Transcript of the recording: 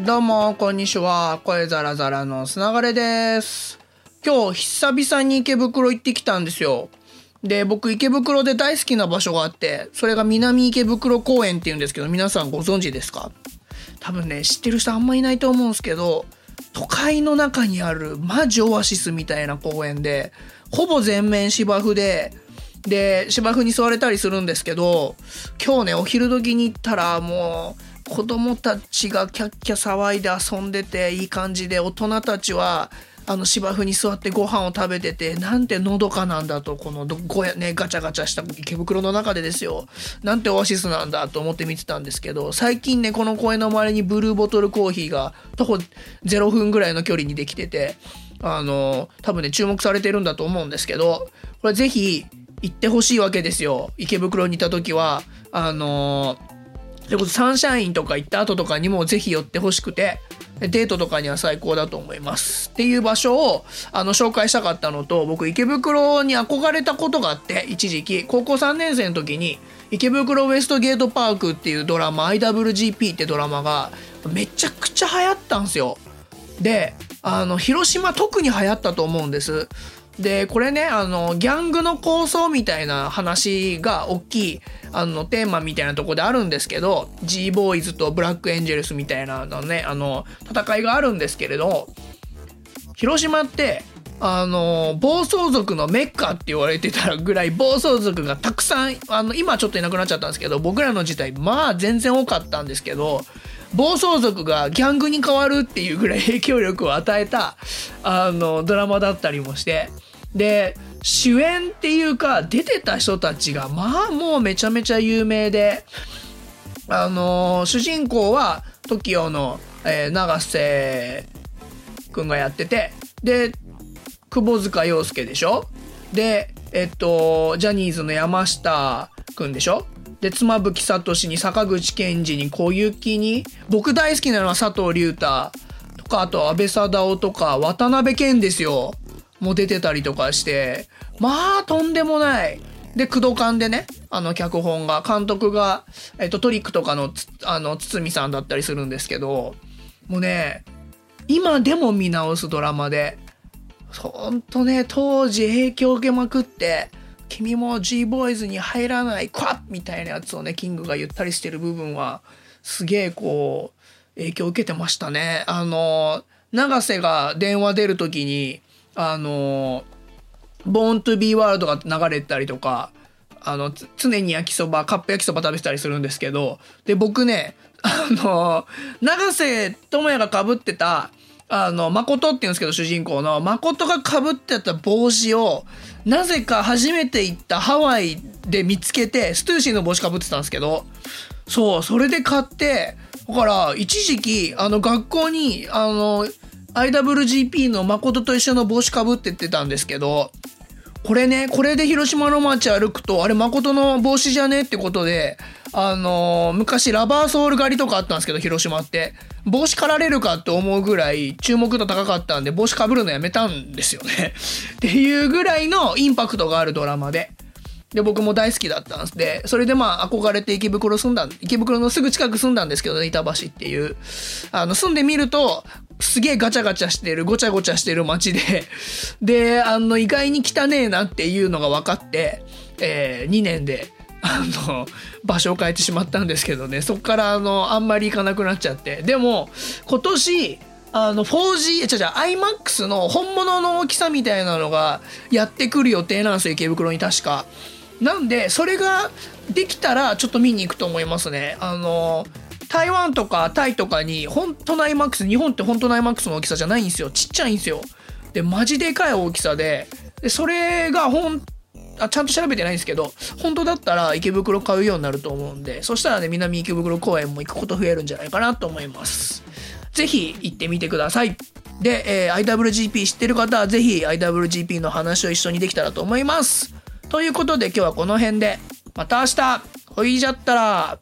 どうも、こんにちは。声ザラザラのつながれです。今日、久々に池袋行ってきたんですよ。で、僕、池袋で大好きな場所があって、それが南池袋公園っていうんですけど、皆さんご存知ですか？多分ね、知ってる人あんまいないと思うんですけど、都会の中にあるマジオアシスみたいな公園で、ほぼ全面芝生で、で、芝生に座れたりするんですけど、今日ね、お昼時に行ったらもう、子供たちがキャッキャ騒いで遊んでていい感じで、大人たちは、あの芝生に座ってご飯を食べてて、なんてのどかなんだと、このごやね、ガチャガチャした池袋の中でですよ。なんてオアシスなんだと思って見てたんですけど、最近ね、この公園の周りにブルーボトルコーヒーが徒歩0分ぐらいの距離にできてて、あの、多分ね、注目されてるんだと思うんですけど、これぜひ行ってほしいわけですよ。池袋にいた時は、あのそれこサンシャインとか行った後とかにもぜひ寄ってほしくて、デートとかには最高だと思います。っていう場所をあの紹介したかったのと、僕池袋に憧れたことがあって、一時期、高校3年生の時に、池袋ウエストゲートパークっていうドラマ、IWGP ってドラマがめちゃくちゃ流行ったんですよ。で、あの、広島特に流行ったと思うんです。で、これね、あの、ギャングの構想みたいな話が大きい、あの、テーマみたいなとこであるんですけど、G ボーイズとブラックエンジェルスみたいなのね、あの、戦いがあるんですけれど、広島って、あの、暴走族のメッカって言われてたぐらい暴走族がたくさん、あの、今ちょっといなくなっちゃったんですけど、僕らの時代、まあ全然多かったんですけど、暴走族がギャングに変わるっていうぐらい影響力を与えた、あの、ドラマだったりもして、で、主演っていうか、出てた人たちが、まあもうめちゃめちゃ有名で、あの主人公は TOKIO の、えー永瀬くんがやってて、で、窪塚洋介でしょ？で、えっと、ジャニーズの山下くんでしょ？で、妻夫木聡に坂口健二に小雪に、僕大好きなのは佐藤隆太とか、あと安倍貞夫とか、渡辺謙ですよ。も出てたりとかして、まあ、とんでもない。で、工藤館でね、あの、脚本が、監督が、えっと、トリックとかの、あの、堤さんだったりするんですけど、もうね、今でも見直すドラマで、ほんとね、当時影響を受けまくって、君も G ボーイズに入らない、クワッみたいなやつをね、キングが言ったりしてる部分は、すげえこう、影響を受けてましたね。あの、永瀬が電話出るときに、あの、ボーントゥビーワールドが流れてたりとか、あの、常に焼きそば、カップ焼きそば食べてたりするんですけど、で、僕ね、あの、永瀬智也が被ってた、あの、誠って言うんですけど、主人公の、誠が被ってた帽子を、なぜか初めて行ったハワイで見つけて、ストゥーシーの帽子被ってたんですけど、そう、それで買って、だから、一時期、あの、学校に、あの、IWGP の誠と一緒の帽子かぶってってたんですけど、これね、これで広島の街歩くと、あれ誠の帽子じゃねってことで、あのー昔ラバーソール狩りとかあったんですけど、広島って。帽子狩られるかって思うぐらい注目度高かったんで、帽子かぶるのやめたんですよね。っていうぐらいのインパクトがあるドラマで。で、僕も大好きだったんです。で、それでまあ、憧れて池袋住んだ、池袋のすぐ近く住んだんですけどね、板橋っていう。あの、住んでみると、すげえガチャガチャしてる、ごちゃごちゃしてる街で、で、あの、意外に汚ねえなっていうのが分かって、えー、2年で、あの、場所を変えてしまったんですけどね、そっから、あの、あんまり行かなくなっちゃって。でも、今年、あの 4G、ちゃちゃ iMAX の本物の大きさみたいなのがやってくる予定なんですよ、池袋に確か。なんで、それができたらちょっと見に行くと思いますね。あの、台湾とかタイとかに本当の iMAX、日本って本当の iMAX の大きさじゃないんですよ。ちっちゃいんですよ。で、マジでかい大きさで、でそれがほん、あちゃんと調べてないんですけど、本当だったら池袋買うようになると思うんで、そしたらね、南池袋公園も行くこと増えるんじゃないかなと思います。ぜひ行ってみてください。で、えー IWGP 知ってる方はぜひ IWGP の話を一緒にできたらと思います。ということで今日はこの辺で、また明日ほいじゃったら